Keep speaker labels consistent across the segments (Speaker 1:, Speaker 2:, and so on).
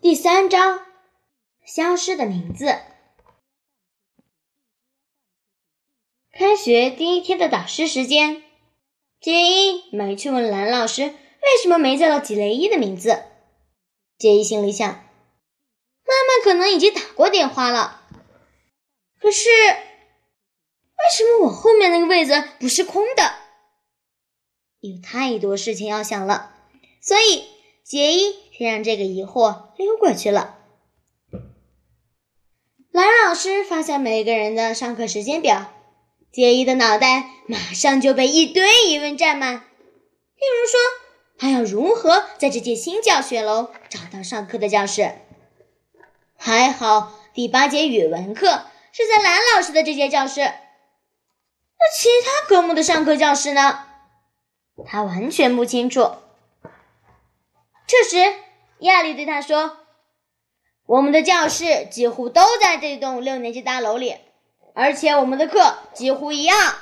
Speaker 1: 第三章，消失的名字。开学第一天的导师时间，杰伊没去问蓝老师为什么没叫到吉雷伊的名字。杰伊心里想，妈妈可能已经打过电话了。可是，为什么我后面那个位子不是空的？有太多事情要想了，所以杰伊。先让这个疑惑溜过去了。蓝老师发下每个人的上课时间表，杰伊的脑袋马上就被一堆疑问占满。例如说，他要如何在这间新教学楼找到上课的教室？还好第八节语文课是在蓝老师的这间教室，那其他科目的上课教室呢？他完全不清楚。这时。亚丽对他说：“我们的教室几乎都在这栋六年级大楼里，而且我们的课几乎一样。”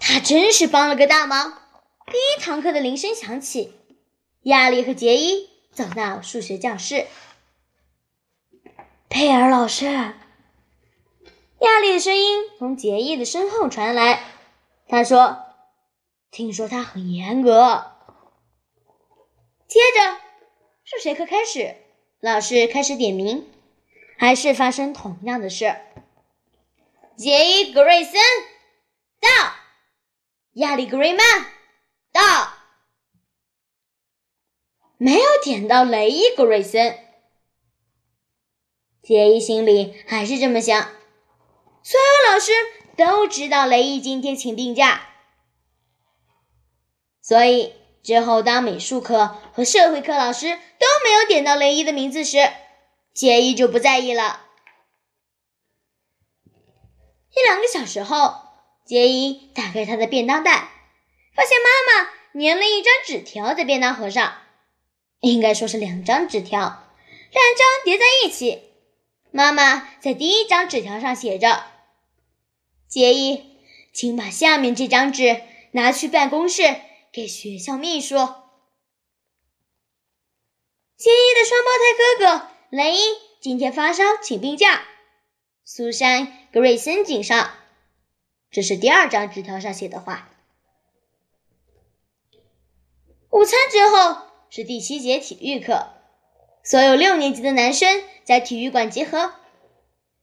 Speaker 1: 他真是帮了个大忙。第一堂课的铃声响起，亚丽和杰伊走到数学教室。佩尔老师，亚丽的声音从杰伊的身后传来。他说：“听说他很严格。”接着，数学课开始，老师开始点名，还是发生同样的事。杰伊·格瑞森到，亚历·格瑞曼到，没有点到雷伊·格瑞森。杰伊心里还是这么想：所有老师都知道雷伊今天请病假，所以。之后，当美术课和社会课老师都没有点到雷伊的名字时，杰伊就不在意了。一两个小时后，杰伊打开他的便当袋，发现妈妈粘了一张纸条在便当盒上，应该说是两张纸条，两张叠在一起。妈妈在第一张纸条上写着：“杰伊，请把下面这张纸拿去办公室。”给学校秘书，杰伊的双胞胎哥哥雷伊今天发烧请病假。苏珊·格瑞森警上，这是第二张纸条上写的话。午餐之后是第七节体育课，所有六年级的男生在体育馆集合。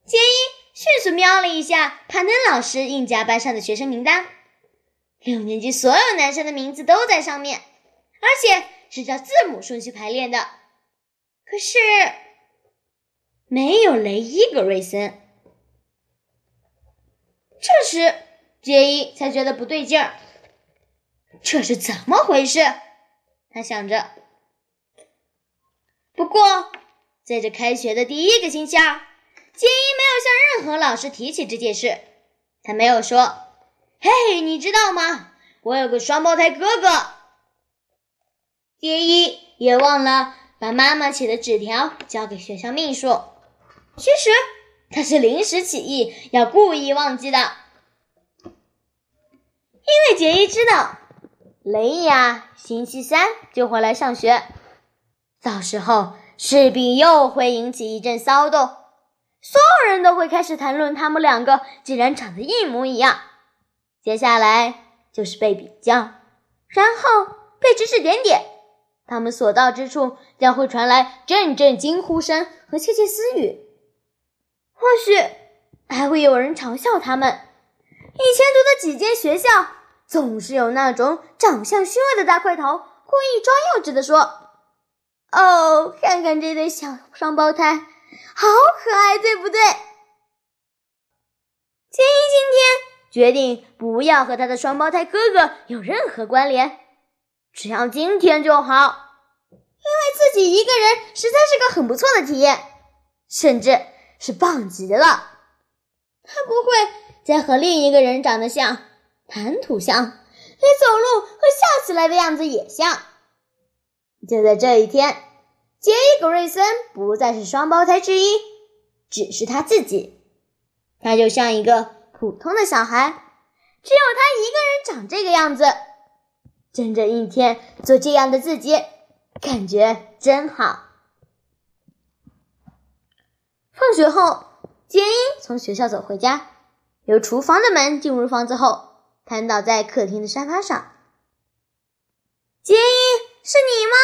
Speaker 1: 杰伊迅速瞄了一下帕登老师印加班上的学生名单。六年级所有男生的名字都在上面，而且是照字母顺序排列的。可是没有雷伊·格瑞森。这时杰伊才觉得不对劲儿，这是怎么回事？他想着。不过在这开学的第一个星期二，杰伊没有向任何老师提起这件事。他没有说。嘿，你知道吗？我有个双胞胎哥哥。杰伊也忘了把妈妈写的纸条交给学校秘书。其实他是临时起意，要故意忘记的。因为杰伊知道雷亚星期三就会来上学，到时候势必又会引起一阵骚动，所有人都会开始谈论他们两个竟然长得一模一样。接下来就是被比较，然后被指指点点。他们所到之处将会传来阵阵惊呼声和窃窃私语，或许还会有人嘲笑他们。以前读的几间学校，总是有那种长相虚伪的大块头，故意装幼稚的说：“哦，看看这对小双胞胎，好可爱，对不对？”杰伊今天。决定不要和他的双胞胎哥哥有任何关联，只要今天就好。因为自己一个人实在是个很不错的体验，甚至是棒极了。他不会再和另一个人长得像，谈吐像，连走路和笑起来的样子也像。就在这一天，杰伊·格瑞森不再是双胞胎之一，只是他自己。他就像一个。普通的小孩，只有他一个人长这个样子。整整一天做这样的自己，感觉真好。放学后，杰伊从学校走回家，由厨房的门进入房子后，瘫倒在客厅的沙发上。杰伊，是你吗？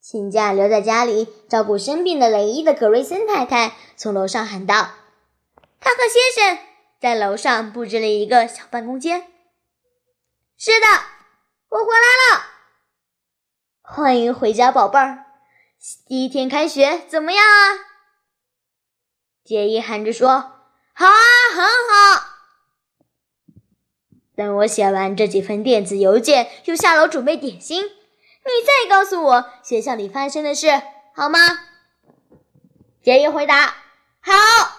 Speaker 1: 请假留在家里照顾生病的雷伊的格瑞森太太从楼上喊道：“塔克先生在楼上布置了一个小办公间。”“是的，我回来了。”“欢迎回家，宝贝儿。第一天开学怎么样啊？”杰伊喊着说：“好啊，很好。”等我写完这几封电子邮件，就下楼准备点心。你再告诉我学校里发生的事好吗？杰伊回答：“好。”